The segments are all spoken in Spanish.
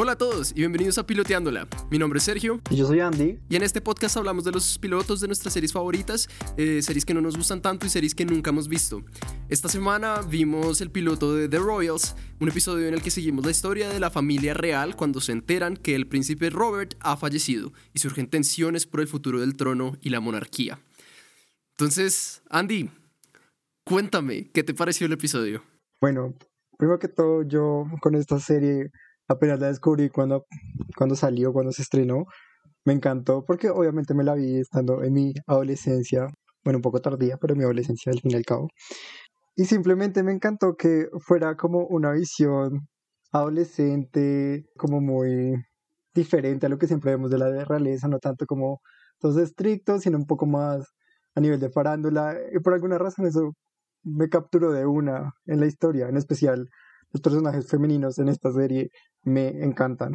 Hola a todos y bienvenidos a Piloteándola. Mi nombre es Sergio. Y yo soy Andy. Y en este podcast hablamos de los pilotos de nuestras series favoritas, eh, series que no nos gustan tanto y series que nunca hemos visto. Esta semana vimos el piloto de The Royals, un episodio en el que seguimos la historia de la familia real cuando se enteran que el príncipe Robert ha fallecido y surgen tensiones por el futuro del trono y la monarquía. Entonces, Andy, cuéntame, ¿qué te pareció el episodio? Bueno, primero que todo, yo con esta serie apenas la descubrí cuando, cuando salió, cuando se estrenó. Me encantó porque obviamente me la vi estando en mi adolescencia, bueno, un poco tardía, pero mi adolescencia al fin y al cabo. Y simplemente me encantó que fuera como una visión adolescente, como muy diferente a lo que siempre vemos de la realeza, no tanto como todos estrictos, sino un poco más a nivel de farándula. Y por alguna razón eso me capturó de una en la historia, en especial los personajes femeninos en esta serie me encantan.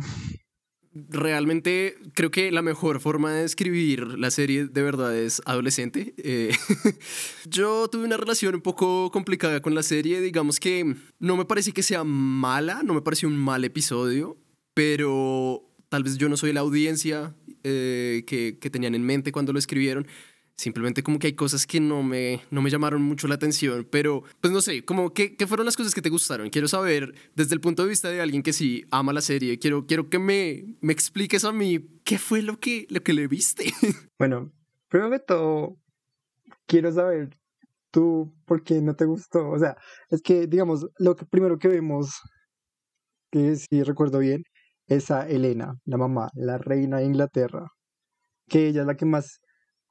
Realmente creo que la mejor forma de describir la serie de verdad es adolescente. Eh, yo tuve una relación un poco complicada con la serie, digamos que no me parece que sea mala, no me pareció un mal episodio, pero tal vez yo no soy la audiencia eh, que, que tenían en mente cuando lo escribieron. Simplemente como que hay cosas que no me, no me llamaron mucho la atención, pero pues no sé, como ¿qué, ¿qué fueron las cosas que te gustaron? Quiero saber desde el punto de vista de alguien que sí ama la serie, quiero, quiero que me, me expliques a mí qué fue lo que, lo que le viste. Bueno, primero que todo, quiero saber tú por qué no te gustó. O sea, es que digamos, lo que primero que vemos, que si recuerdo bien, es a Elena, la mamá, la reina de Inglaterra, que ella es la que más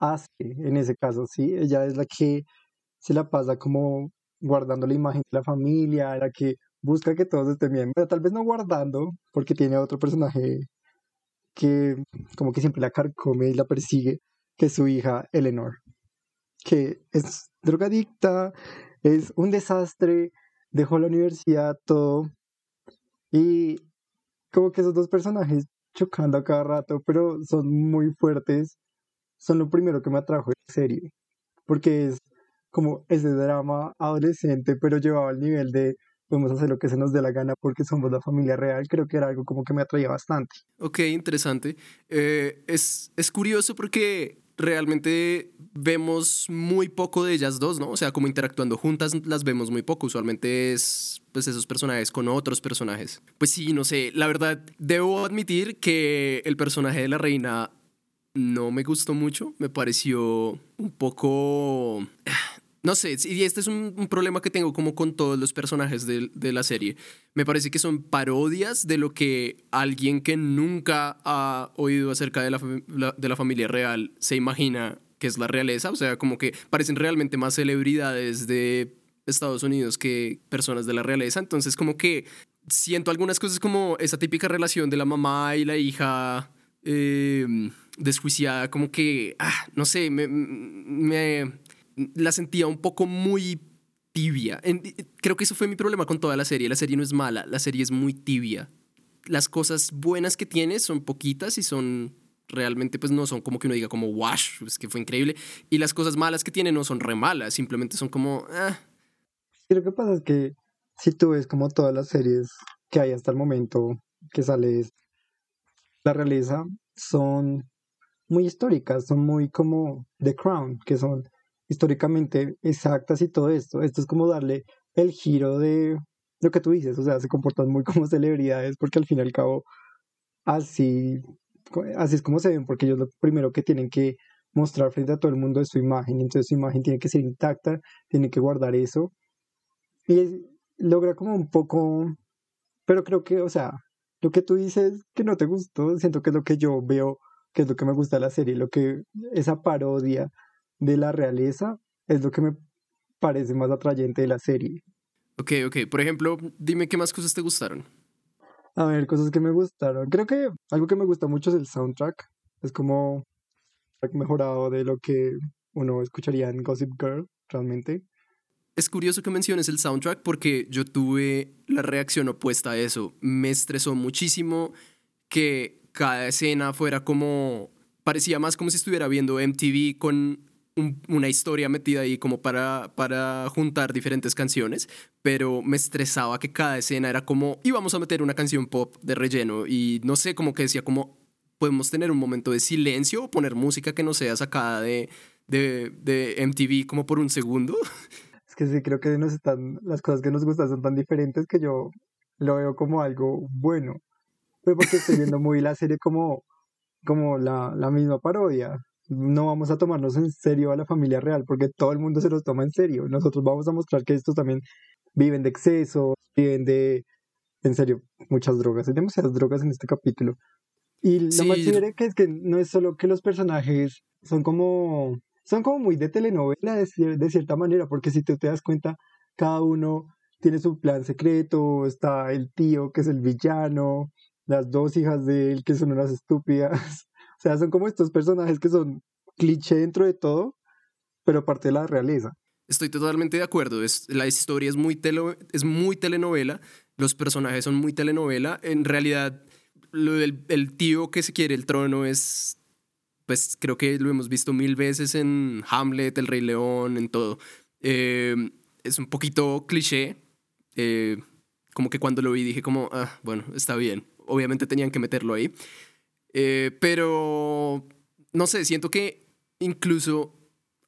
hace en ese caso, ¿sí? Ella es la que se la pasa como guardando la imagen de la familia, la que busca que todos estén bien, pero tal vez no guardando, porque tiene otro personaje que como que siempre la carcome y la persigue, que es su hija Eleanor, que es drogadicta, es un desastre, dejó la universidad, todo, y como que esos dos personajes chocando a cada rato, pero son muy fuertes son lo primero que me atrajo de la serie, porque es como ese drama adolescente, pero llevado al nivel de podemos hacer lo que se nos dé la gana porque somos la familia real, creo que era algo como que me atraía bastante. Ok, interesante. Eh, es, es curioso porque realmente vemos muy poco de ellas dos, ¿no? O sea, como interactuando juntas las vemos muy poco. Usualmente es pues esos personajes con otros personajes. Pues sí, no sé, la verdad debo admitir que el personaje de la reina no me gustó mucho, me pareció un poco... No sé, y este es un, problema que tengo como con todos los personajes de, la serie. Me parece que son parodias de lo que alguien que nunca ha oído acerca de la, de la familia real se imagina que es la realeza. O sea, como que parecen realmente más celebridades de Estados Unidos que personas de la realeza. Entonces, como que siento algunas cosas como esa típica relación de la mamá y la hija. Eh, desjuiciada, como que, ah, no sé, me, la sentía un poco muy tibia. creo que eso fue mi problema con toda la serie. La serie no es mala, la serie es muy tibia. Las cosas buenas que tiene son poquitas y son realmente pues no son como que uno diga como wash, es que fue increíble. Y las cosas malas que tiene no son re malas, simplemente son como... Ah. Y lo que pasa es que si tú ves como todas las series que hay hasta el momento que sale la realeza, son muy históricas, son muy como The Crown, que son históricamente exactas y todo esto. Esto es como darle el giro de lo que tú dices, o sea, se comportan muy como celebridades porque al fin y al cabo así, así es como se ven, porque ellos lo primero que tienen que mostrar frente a todo el mundo es su imagen, entonces su imagen tiene que ser intacta, tiene que guardar eso. Y logra como un poco, pero creo que, o sea, lo que tú dices que no te gustó, siento que es lo que yo veo que es lo que me gusta de la serie, lo que esa parodia de la realeza es lo que me parece más atrayente de la serie. Ok, ok. Por ejemplo, dime qué más cosas te gustaron. A ver, cosas que me gustaron. Creo que algo que me gusta mucho es el soundtrack. Es como mejorado de lo que uno escucharía en Gossip Girl, realmente. Es curioso que menciones el soundtrack porque yo tuve la reacción opuesta a eso. Me estresó muchísimo que cada escena fuera como, parecía más como si estuviera viendo MTV con una historia metida ahí como para, para juntar diferentes canciones, pero me estresaba que cada escena era como, íbamos a meter una canción pop de relleno y no sé, como que decía como, podemos tener un momento de silencio o poner música que no sea sacada de, de, de MTV como por un segundo. Es que sí, creo que nos están, las cosas que nos gustan son tan diferentes que yo lo veo como algo bueno. Pero porque estoy viendo muy la serie como, como la, la misma parodia no vamos a tomarnos en serio a la familia real, porque todo el mundo se los toma en serio. Nosotros vamos a mostrar que estos también viven de exceso, viven de, en serio, muchas drogas. Hay demasiadas drogas en este capítulo. Y lo más chévere que es que no es solo que los personajes son como, son como muy de telenovela de, cierta manera, porque si tú te das cuenta, cada uno tiene su plan secreto, está el tío que es el villano, las dos hijas de él que son unas estúpidas, o sea, son como estos personajes que son cliché dentro de todo, pero parte de la realeza. Estoy totalmente de acuerdo. Es, la historia es muy, es muy telenovela, los personajes son muy telenovela. En realidad, lo del el tío que se quiere el trono es, pues creo que lo hemos visto mil veces en Hamlet, El Rey León, en todo. Eh, es un poquito cliché. Eh, como que cuando lo vi dije como, ah, bueno, está bien. Obviamente tenían que meterlo ahí. Eh, pero, no sé, siento que incluso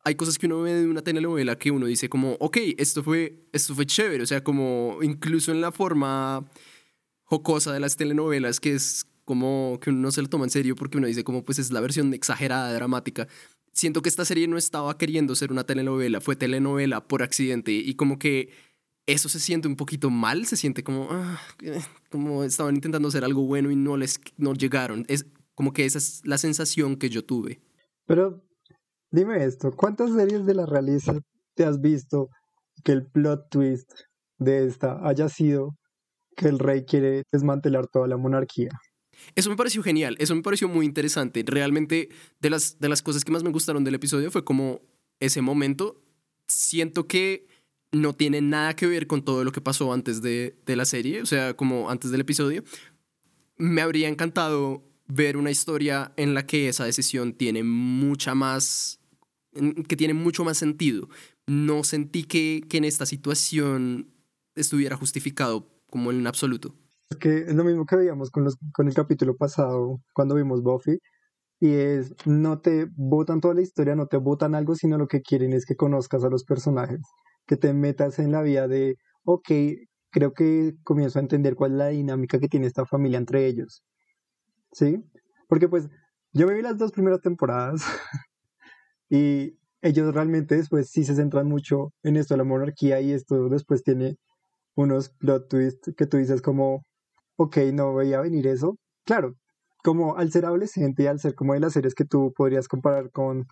hay cosas que uno ve de una telenovela que uno dice como, ok, esto fue, esto fue chévere, o sea, como incluso en la forma jocosa de las telenovelas, que es como que uno no se lo toma en serio porque uno dice como, pues es la versión exagerada, dramática. Siento que esta serie no estaba queriendo ser una telenovela, fue telenovela por accidente y como que eso se siente un poquito mal, se siente como, ah, como estaban intentando hacer algo bueno y no les no llegaron. Es como que esa es la sensación que yo tuve. Pero dime esto, ¿cuántas series de la realeza te has visto que el plot twist de esta haya sido que el rey quiere desmantelar toda la monarquía? Eso me pareció genial, eso me pareció muy interesante. Realmente de las, de las cosas que más me gustaron del episodio fue como ese momento. Siento que no tiene nada que ver con todo lo que pasó antes de, la serie, o sea, como antes del episodio. Me habría encantado ver una historia en la que esa decisión tiene mucha más, que tiene mucho más sentido. No sentí que, que en esta situación estuviera justificado como en absoluto. Que es lo mismo que veíamos con, los, con el capítulo pasado, cuando vimos Buffy, y es, no te votan toda la historia, no te votan algo, sino lo que quieren es que conozcas a los personajes que te metas en la vida de, ok, creo que comienzo a entender cuál es la dinámica que tiene esta familia entre ellos. ¿Sí? Porque pues yo me vi las dos primeras temporadas y ellos realmente después sí se centran mucho en esto la monarquía y esto después tiene unos plot twists que tú dices como, ok, no veía venir eso. Claro, como al ser adolescente y al ser como de las series que tú podrías comparar con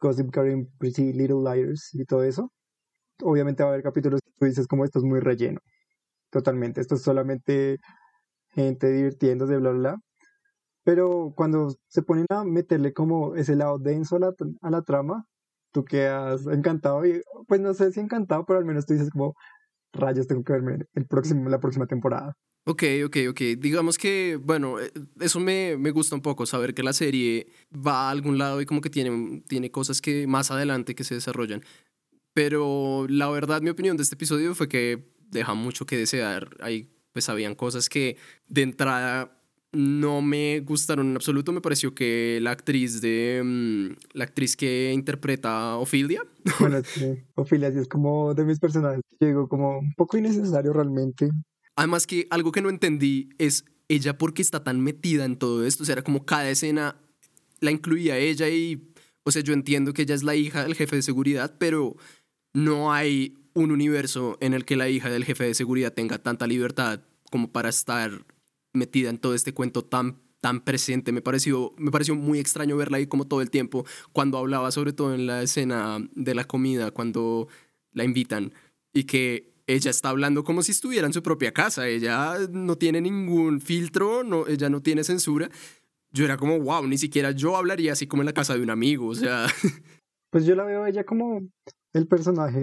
Gossip Girl Pretty Little Liars y todo eso, obviamente va a haber capítulos que tú dices como esto es muy relleno. Totalmente, esto es solamente gente divirtiéndose, bla, bla, bla. Pero cuando se ponen a meterle como ese lado denso a la, a la trama, tú quedas encantado y pues no sé si encantado, pero al menos tú dices como rayos tengo que verme el próximo, la próxima temporada. Ok, ok, ok. Digamos que, bueno, eh, eso me, me, gusta un poco, saber que la serie va a algún lado y como que tiene, tiene cosas que más adelante que se desarrollan. Pero la verdad, mi opinión de este episodio fue que deja mucho que desear. Ahí pues habían cosas que de entrada no me gustaron en absoluto. Me pareció que la actriz de mm, la actriz que interpreta a Ophelia. Bueno, sí. Ophelia sí es como de mis personajes. Llegó como un poco innecesario realmente. Además que algo que no entendí es ella porque está tan metida en todo esto. O sea, era como cada escena la incluía ella y, o sea, yo entiendo que ella es la hija del jefe de seguridad, pero no hay un universo en el que la hija del jefe de seguridad tenga tanta libertad como para estar metida en todo este cuento tan tan presente. Me pareció, me pareció muy extraño verla ahí como todo el tiempo, cuando hablaba sobre todo en la escena de la comida, cuando la invitan, y que ella está hablando como si estuviera en su propia casa. Ella no tiene ningún filtro, no, ella no tiene censura. Yo era como, wow, ni siquiera yo hablaría así como en la casa de un amigo, o sea. Pues yo la veo a ella como el personaje,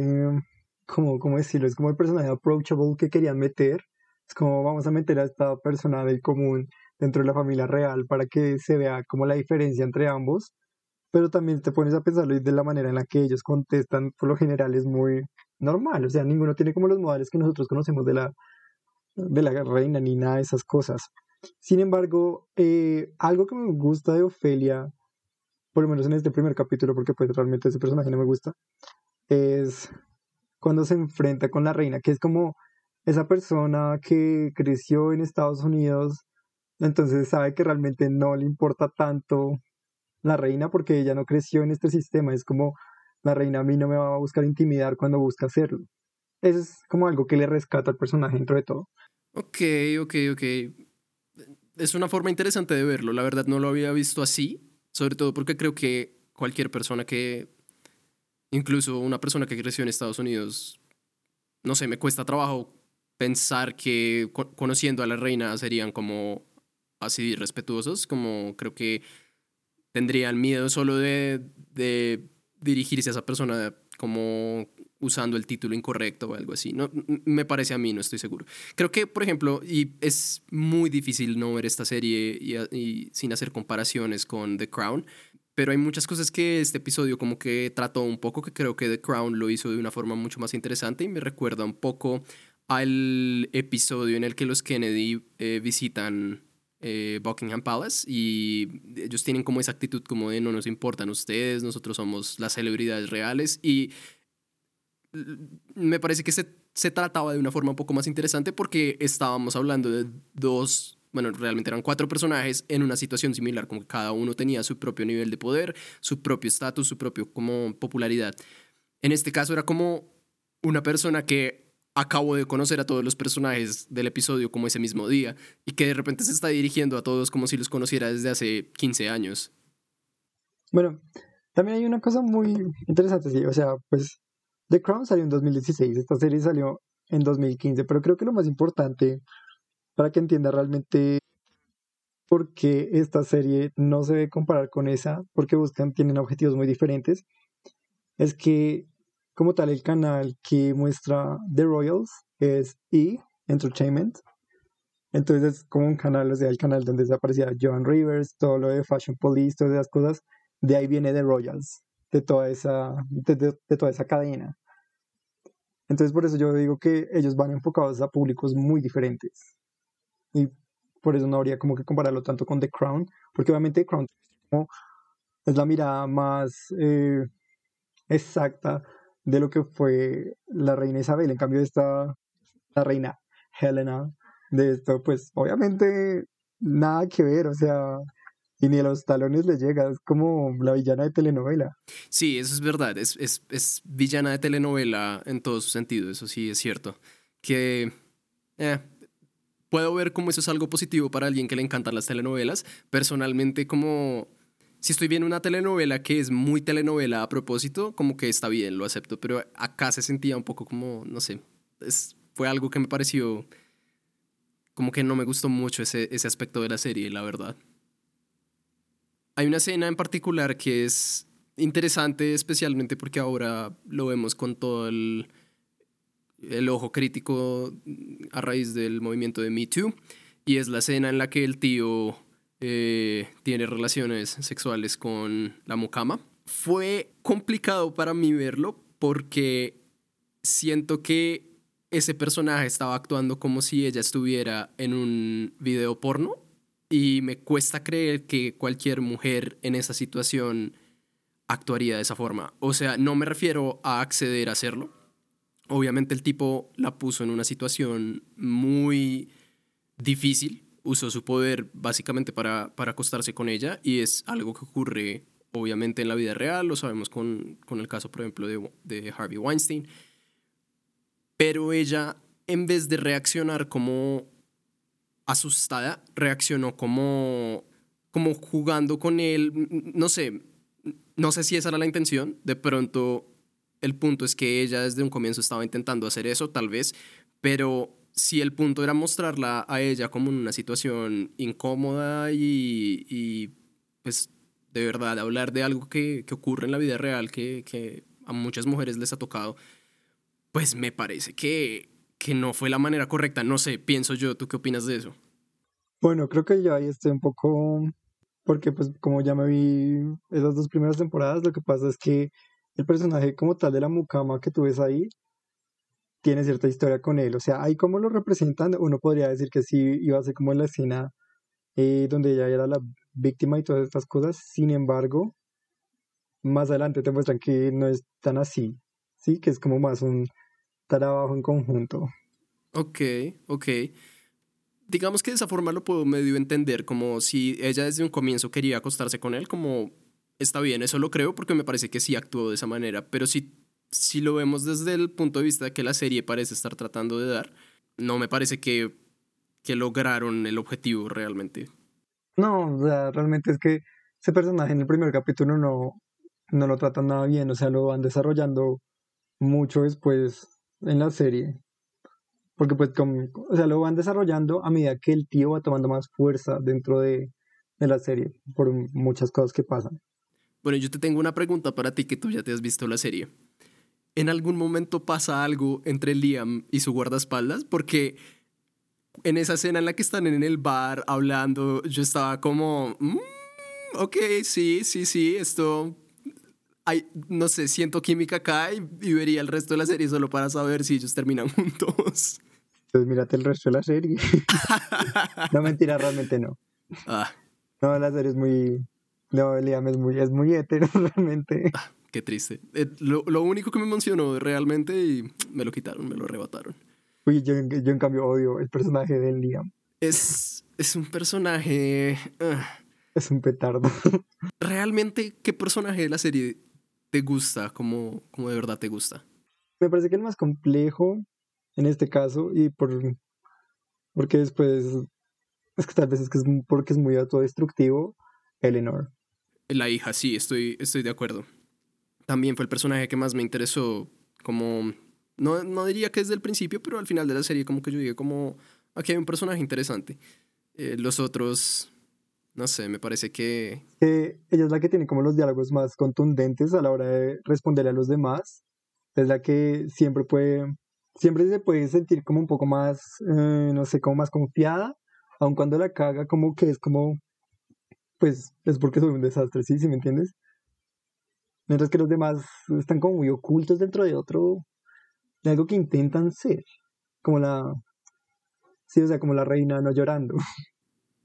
como, ¿cómo decirlo? Es como el personaje approachable que querían meter. Es como vamos a meter a esta persona del común dentro de la familia real para que se vea como la diferencia entre ambos. pero también te pones a pensarlo y de la manera en la que ellos contestan, por lo general es muy normal, o sea, ninguno tiene como los modales que nosotros conocemos de la, de la reina ni nada de esas cosas. Sin embargo, eh, algo que me gusta de Ofelia, por lo menos en este primer capítulo, porque pues realmente ese personaje no me gusta, es cuando se enfrenta con la reina, que es como esa persona que creció en Estados Unidos, entonces sabe que realmente no le importa tanto la reina porque ella no creció en este sistema, es como la reina a mí no me va a buscar intimidar cuando busca hacerlo. Eso es como algo que le rescata al personaje dentro de todo. Ok, ok, ok. Es una forma interesante de verlo. La verdad no lo había visto así, sobre todo porque creo que cualquier persona que, incluso una persona que creció en Estados Unidos, no sé, me cuesta trabajo pensar que conociendo a la reina serían como así respetuosos, como creo que tendrían miedo solo de, de dirigirse a esa persona como usando el título incorrecto o algo así. No, me parece a mí, no estoy seguro. Creo que, por ejemplo, y es muy difícil no ver esta serie y, sin hacer comparaciones con The Crown, pero hay muchas cosas que este episodio como que trató un poco, que creo que The Crown lo hizo de una forma mucho más interesante y me recuerda un poco al episodio en el que los Kennedy eh, visitan eh, Buckingham Palace y ellos tienen como esa actitud como de no nos importan ustedes, nosotros somos las celebridades reales y me parece que se, se trataba de una forma un poco más interesante porque estábamos hablando de dos bueno, realmente eran cuatro personajes en una situación similar, como cada uno tenía su propio nivel de poder, su propio estatus, su propio como popularidad. En este caso era como una persona que acabo de conocer a todos los personajes del episodio como ese mismo día y que de repente se está dirigiendo a todos como si los conociera desde hace 15 años. Bueno, también hay una cosa muy interesante, sí, o sea, pues The Crown salió en 2016, esta serie salió en 2015, pero creo que lo más importante para que entienda realmente por qué esta serie no se debe comparar con esa, porque buscan, tienen objetivos muy diferentes, es que como tal, el canal que muestra The Royals es E! Entertainment. Entonces es como un canal, o sea, el canal donde aparecía Joan Rivers, todo lo de Fashion Police, todas esas cosas. De ahí viene The Royals, de toda esa, de, toda esa cadena. Entonces por eso yo digo que ellos van enfocados a públicos muy diferentes. Y por eso no habría como que compararlo tanto con The Crown, porque obviamente The Crown es la mirada más eh, exacta de lo que fue la reina Isabel. En cambio, esta, la reina Helena, de esto, pues obviamente nada que ver, o sea, y ni a los talones le llega, es como la villana de telenovela. Sí, eso es verdad, es, es, es villana de telenovela en todo su sentido, eso sí es cierto. Que eh, puedo ver cómo eso es algo positivo para alguien que le encantan las telenovelas. Personalmente, como si estoy viendo una telenovela que es muy telenovela a propósito, como que está bien, lo acepto, pero acá se sentía un poco como, no sé, es, fue algo que me pareció como que no me gustó mucho ese, ese aspecto de la serie, la verdad. Hay una escena en particular que es interesante, especialmente porque ahora lo vemos con todo el, el ojo crítico a raíz del movimiento de Me Too, y es la escena en la que el tío eh, tiene relaciones sexuales con la mucama. Fue complicado para mí verlo porque siento que ese personaje estaba actuando como si ella estuviera en un video porno y me cuesta creer que cualquier mujer en esa situación actuaría de esa forma. O sea, no me refiero a acceder a hacerlo. Obviamente el tipo la puso en una situación muy difícil usó su poder básicamente para, para acostarse con ella y es algo que ocurre obviamente en la vida real, lo sabemos con, con el caso, por ejemplo, de, de, Harvey Weinstein, pero ella, en vez de reaccionar como asustada, reaccionó como, como jugando con él, no sé, no sé si esa era la intención, de pronto el punto es que ella desde un comienzo estaba intentando hacer eso, tal vez, pero si el punto era mostrarla a ella como en una situación incómoda y, pues de verdad hablar de algo que, que ocurre en la vida real que, que, a muchas mujeres les ha tocado, pues me parece que, que no fue la manera correcta. No sé, pienso yo, ¿tú qué opinas de eso? Bueno, creo que yo ahí estoy un poco porque pues como ya me vi esas dos primeras temporadas, lo que pasa es que el personaje como tal de la mucama que tú ves ahí tiene cierta historia con él. O sea, ahí como lo representan, uno podría decir que sí iba a ser como la escena eh, donde ella era la víctima y todas estas cosas. Sin embargo, más adelante te muestran que no es tan así, ¿sí? Que es como más un trabajo en conjunto. Ok, ok. Digamos que de esa forma lo puedo medio entender, como si ella desde un comienzo quería acostarse con él, como está bien, eso lo creo porque me parece que sí actuó de esa manera, pero si, si lo vemos desde el punto de vista que la serie parece estar tratando de dar, no me parece que, que lograron el objetivo realmente. No, o sea, realmente es que ese personaje en el primer capítulo no, no lo tratan nada bien, o sea, lo van desarrollando mucho después en la serie. Porque pues, o sea, lo van desarrollando a medida que el tío va tomando más fuerza dentro de, de la serie, por muchas cosas que pasan. Bueno, yo te tengo una pregunta para ti que tú ya te has visto la serie. ¿En algún momento pasa algo entre Liam y su guardaespaldas? Porque en esa escena en la que están en el bar hablando, yo estaba como, mm, ok, sí, sí, sí, esto, hay, no sé, siento química acá y, y, vería el resto de la serie solo para saber si ellos terminan juntos. Pues mírate el resto de la serie. no, mentira, realmente no. Ah. No, la serie es muy, no, Liam es muy, es muy hetero, realmente. Ah, qué triste. Eh, lo, lo, único que me emocionó realmente y me lo quitaron, me lo arrebataron. Uy, yo, yo en cambio odio el personaje de Liam. Es, es un personaje... Uh, es un petardo. ¿Realmente qué personaje de la serie te gusta? ¿Cómo, cómo de verdad te gusta? Me parece que el más complejo en este caso y por... Porque después... Es que tal vez es que es porque es muy autodestructivo. Eleanor. La hija, sí, estoy, estoy de acuerdo. También fue el personaje que más me interesó, como, no, no diría que desde el principio, pero al final de la serie como que yo dije como, aquí hay un personaje interesante. Eh, los otros, no sé, me parece que... Eh, ella es la que tiene como los diálogos más contundentes a la hora de responderle a los demás. Es la que siempre puede, siempre se puede sentir como un poco más, eh, no sé, como más confiada, aun cuando la caga, como que es como, pues es porque soy un desastre, ¿sí? ¿Sí me entiendes? Mientras que los demás están como muy ocultos dentro de otro, de algo que intentan ser, como la, sí, o sea, como la reina no llorando.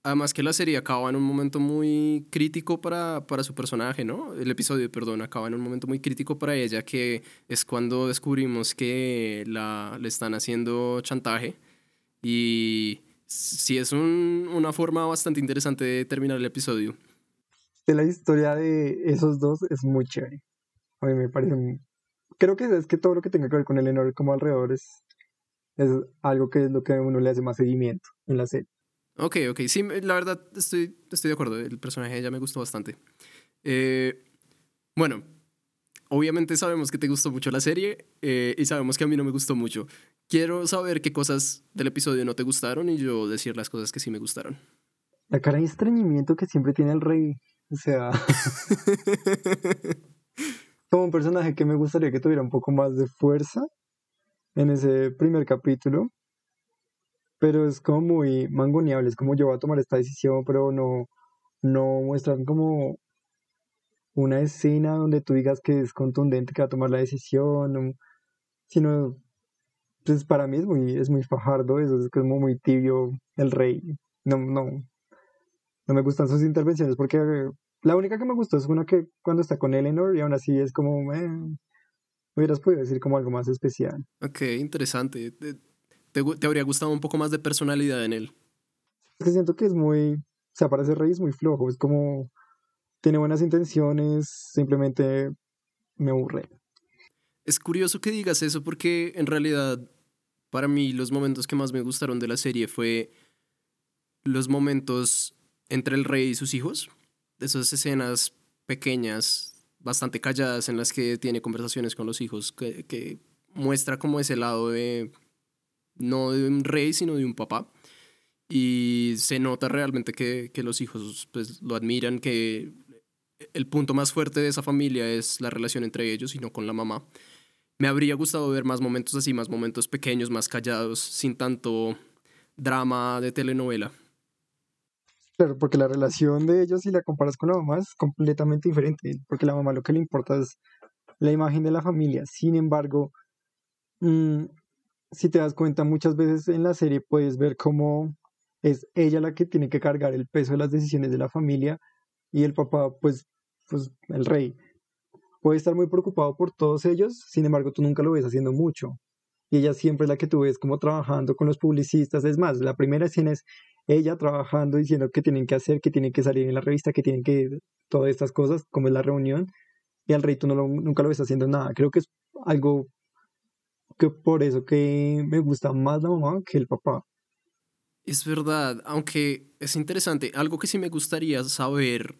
Además que la serie acaba en un momento muy crítico para, para su personaje, ¿no? El episodio, perdón, acaba en un momento muy crítico para ella, que es cuando descubrimos que la, le están haciendo chantaje y sí es un, una forma bastante interesante de terminar el episodio. De la historia de esos dos es muy chévere. A mí me parece. Creo que es que todo lo que tenga que ver con Eleanor como alrededor es, es algo que es lo que a uno le hace más seguimiento en la serie. Ok, ok. Sí, la verdad estoy, estoy de acuerdo. El personaje de ella me gustó bastante. Eh, bueno, obviamente sabemos que te gustó mucho la serie eh, y sabemos que a mí no me gustó mucho. Quiero saber qué cosas del episodio no te gustaron y yo decir las cosas que sí me gustaron. La cara de estreñimiento que siempre tiene el rey. O sea. como un personaje que me gustaría que tuviera un poco más de fuerza en ese primer capítulo. Pero es como muy mangoneable. Es como yo voy a tomar esta decisión, pero no, no muestran como una escena donde tú digas que es contundente que va a tomar la decisión, sino pues para mí es muy, es muy fajardo eso, es como muy tibio el rey. No, no, no me gustan sus intervenciones porque la única que me gustó es una que cuando está con Eleanor y aún así es como, eh, hubieras podido decir como algo más especial. Ok, interesante. ¿Te, te, habría gustado un poco más de personalidad en él? Es que siento que es muy, o sea, para ser rey es muy flojo, es como tiene buenas intenciones, simplemente me aburre. Es curioso que digas eso porque en realidad para mí los momentos que más me gustaron de la serie fue los momentos entre el rey y sus hijos, esas escenas pequeñas, bastante calladas en las que tiene conversaciones con los hijos, que, que muestra como ese lado de, no de un rey, sino de un papá. Y se nota realmente que, que los hijos pues, lo admiran, que el punto más fuerte de esa familia es la relación entre ellos y no con la mamá. Me habría gustado ver más momentos así, más momentos pequeños, más callados, sin tanto drama de telenovela. Claro, porque la relación de ellos, si la comparas con la mamá, es completamente diferente, porque la mamá lo que le importa es la imagen de la familia. Sin embargo, mm, si te das cuenta, muchas veces en la serie puedes ver cómo es ella la que tiene que cargar el peso de las decisiones de la familia y el papá, pues, pues el rey, puede estar muy preocupado por todos ellos, sin embargo, tú nunca lo ves haciendo mucho. Y ella siempre es la que tú ves como trabajando con los publicistas. Es más, la primera escena es ella trabajando, diciendo qué tienen que hacer, que tienen que salir en la revista, que tienen que todas estas cosas, como es la reunión. Y al rey tú nunca lo ves haciendo nada. Creo que es algo que por eso que me gusta más la mamá que el papá. Es verdad, aunque es interesante, algo que sí me gustaría saber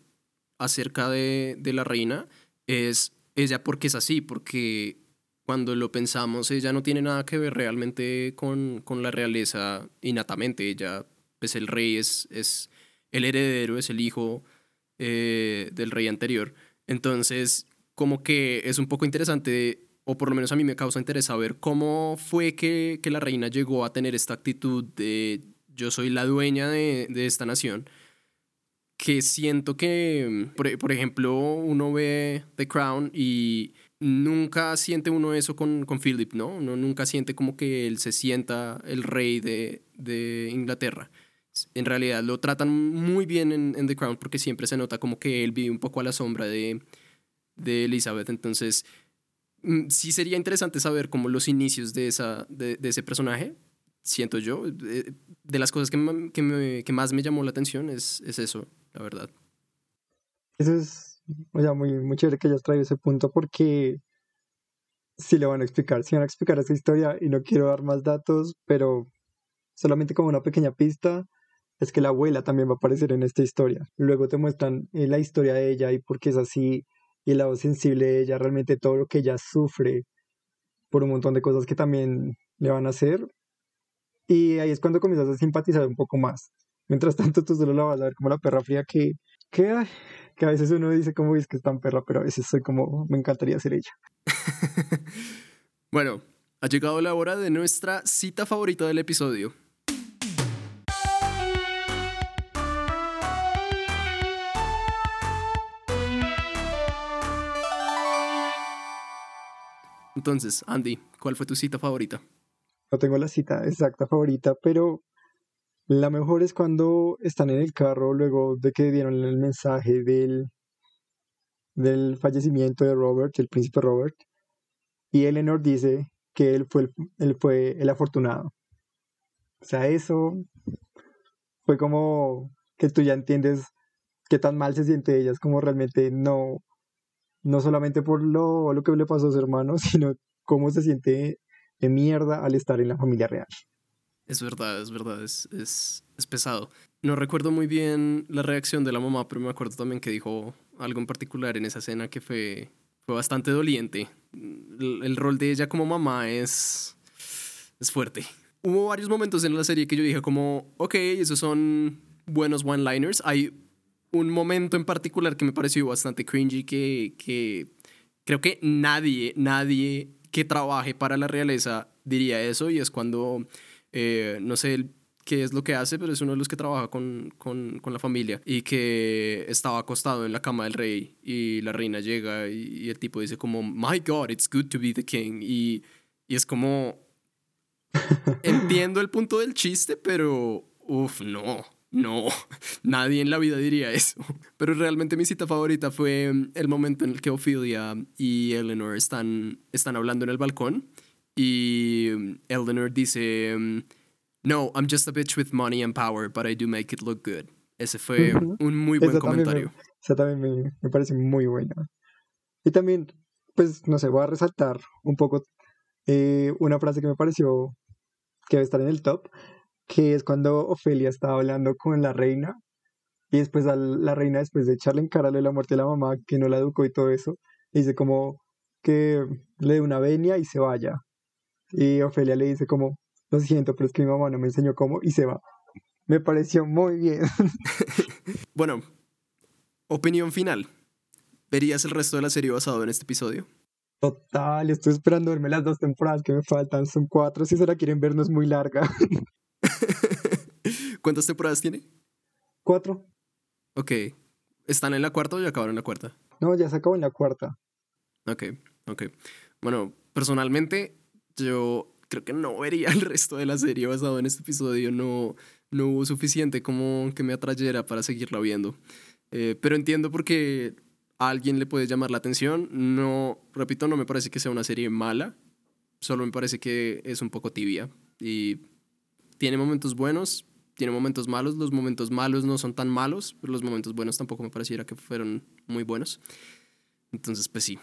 acerca de, de la reina es ella porque es así, porque cuando lo pensamos, ella no tiene nada que ver realmente con, con la realeza innatamente. Ella, pues el rey es, es el heredero, es el hijo eh, del rey anterior. Entonces, como que es un poco interesante, o por lo menos a mí me causa interés saber cómo fue que, que la reina llegó a tener esta actitud de yo soy la dueña de, de esta nación que siento que, por, por, ejemplo, uno ve The Crown y nunca siente uno eso con, con Philip, ¿no? Uno nunca siente como que él se sienta el rey de, de Inglaterra. En realidad lo tratan muy bien en, en, The Crown porque siempre se nota como que él vive un poco a la sombra de, de Elizabeth. Entonces, mm, sí sería interesante saber como los inicios de, esa, de, de ese personaje, siento yo. De, de las cosas que, que, me, que, más me llamó la atención es, es eso, la verdad. Eso es o sea, muy, muy chévere que hayas traído ese punto porque sí le van a explicar, sí van a explicar esa historia y no quiero dar más datos, pero solamente como una pequeña pista es que la abuela también va a aparecer en esta historia. Luego te muestran eh, la historia de ella y por qué es así y el lado sensible de ella, realmente todo lo que ella sufre por un montón de cosas que también le van a hacer. Y ahí es cuando comienzas a simpatizar un poco más. Mientras tanto, tú solo la vas a ver como la perra fría que, que, que a veces uno dice como es que es tan perra, pero a veces soy como, me encantaría ser ella. bueno, ha llegado la hora de nuestra cita favorita del episodio. Entonces, Andy, ¿cuál fue tu cita favorita? No tengo la cita exacta favorita, pero la mejor es cuando están en el carro luego de que dieron el mensaje del, del fallecimiento de Robert, el príncipe Robert, y Eleanor dice que él fue el, fue el afortunado. O sea, eso fue como que tú ya entiendes qué tan mal se siente ella, es como realmente no, no solamente por lo, lo que le pasó a su hermano, sino cómo se siente de mierda al estar en la familia real. Es verdad, es verdad, es, es, es, pesado. No recuerdo muy bien la reacción de la mamá, pero me acuerdo también que dijo algo en particular en esa escena que fue, fue bastante doliente. El, el rol de ella como mamá es, es fuerte. Hubo varios momentos en la serie que yo dije como, ok, esos son buenos one-liners. Hay un momento en particular que me pareció bastante cringy que, que creo que nadie, nadie que trabaje para la realeza diría eso y es cuando, eh, no sé qué es lo que hace, pero es uno de los que trabaja con, con, con, la familia y que estaba acostado en la cama del rey y la reina llega y, y el tipo dice como, my God, it's good to be the king y, y es como, entiendo el punto del chiste, pero, uff, no. No, nadie en la vida diría eso. Pero realmente mi cita favorita fue mm, el momento en el que Ophelia y Eleanor están, están hablando en el balcón y mm, Eleanor dice, mm, no, I'm just a bitch with money and power, but I do make it look good. Ese fue un muy buen esa comentario. Me, esa también me, me, parece muy buena. Y también, pues, no sé, voy a resaltar un poco eh, una frase que me pareció que debe estar en el top, que es cuando Ofelia estaba hablando con la reina y después a la reina, después de echarle en cara la muerte de la mamá, que no la educó y todo eso, dice como que le dé una venia y se vaya. Y Ofelia le dice como, lo siento, pero es que mi mamá no me enseñó cómo y se va. Me pareció muy bien. bueno, opinión final. ¿Verías el resto de la serie basado en este episodio? Total, estoy esperando verme las dos temporadas que me faltan. Son cuatro. Si se la quieren ver, no es muy larga. ¿Cuántas temporadas tiene? Cuatro. Ok. ¿Están en la cuarta o ya acabaron la cuarta? No, ya se acabó en la cuarta. Ok, ok. Bueno, personalmente, yo creo que no vería el resto de la serie basado en este episodio. No, no hubo suficiente como que me atrayera para seguirla viendo. Eh, pero entiendo por qué a alguien le puede llamar la atención. No, repito, no me parece que sea una serie mala. Solo me parece que es un poco tibia. Y tiene momentos buenos, tiene momentos malos. Los momentos malos no son tan malos, pero los momentos buenos tampoco me pareciera que fueron muy buenos. Entonces, pues sí.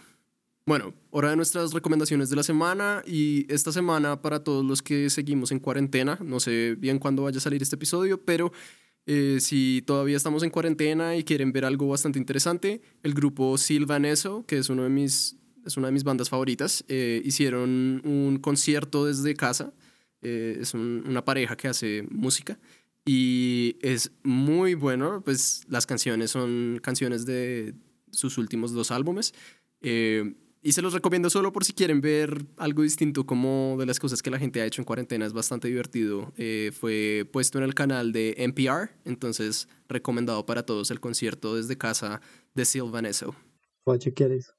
Bueno, hora de nuestras recomendaciones de la semana y esta semana para todos los que seguimos en cuarentena, no sé bien cuándo vaya a salir este episodio, pero eh, si todavía estamos en cuarentena y quieren ver algo bastante interesante, el grupo Silvaneso, que es, uno de mis, es una de mis bandas favoritas, eh, hicieron un concierto desde casa. Eh, es una pareja que hace música y es muy bueno, pues las canciones son canciones de sus últimos dos álbumes. Y se los recomiendo solo por si quieren ver algo distinto como de las cosas que la gente ha hecho en cuarentena. Es bastante divertido. Eh, fue puesto en el canal de NPR, entonces recomendado para todos el concierto desde casa de Silvaneso. Chequear eso.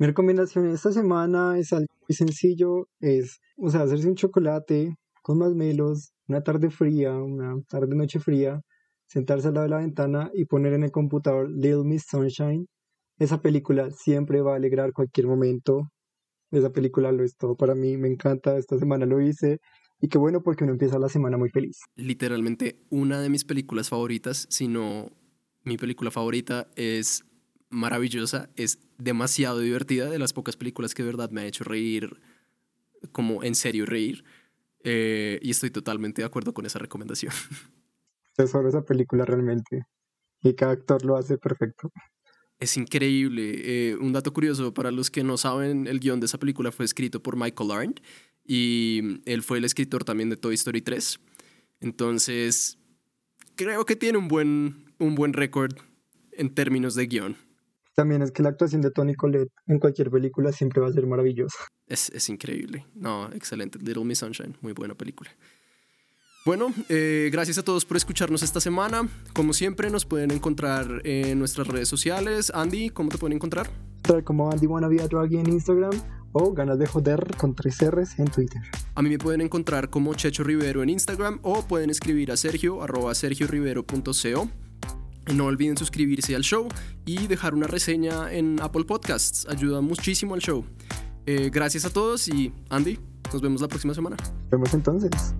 Mi recomendación esta semana es algo muy sencillo. Es, o sea, hacerse un chocolate con más melos, una tarde fría, una tarde noche fría, sentarse al lado de la ventana y poner en el computador Little Miss Sunshine esa película siempre va a alegrar cualquier momento. Esa película lo es todo para mí, me encanta, esta semana lo hice y qué bueno porque uno empieza la semana muy feliz. Literalmente una de mis películas favoritas, si no mi película favorita, es maravillosa, es demasiado divertida, de las pocas películas que de verdad me ha hecho reír, como en serio reír, eh, y estoy totalmente de acuerdo con esa recomendación. Tesoro esa película realmente, y cada actor lo hace perfecto. Es increíble. Eh, un dato curioso para los que no saben, el guion de esa película fue escrito por Michael Arndt y él fue el escritor también de Toy Story 3. Entonces, creo que tiene un buen, un buen récord en términos de guion. También es que la actuación de Tony Collette en cualquier película siempre va a ser maravillosa. Es, es increíble. No, excelente. Little Miss Sunshine, muy buena película. Bueno, eh, gracias a todos por escucharnos esta semana. Como siempre, nos pueden encontrar en nuestras redes sociales. Andy, ¿cómo te pueden encontrar? como Andy Wannabe Draggy en Instagram o Ganas de Joder con tres R's en Twitter. A mí me pueden encontrar como Checho Rivero en Instagram o pueden escribir a Sergio arroba sergiorivero.co. No olviden suscribirse al show y dejar una reseña en Apple Podcasts. Ayuda muchísimo al show. Eh, gracias a todos y Andy, nos vemos la próxima semana. Nos vemos entonces.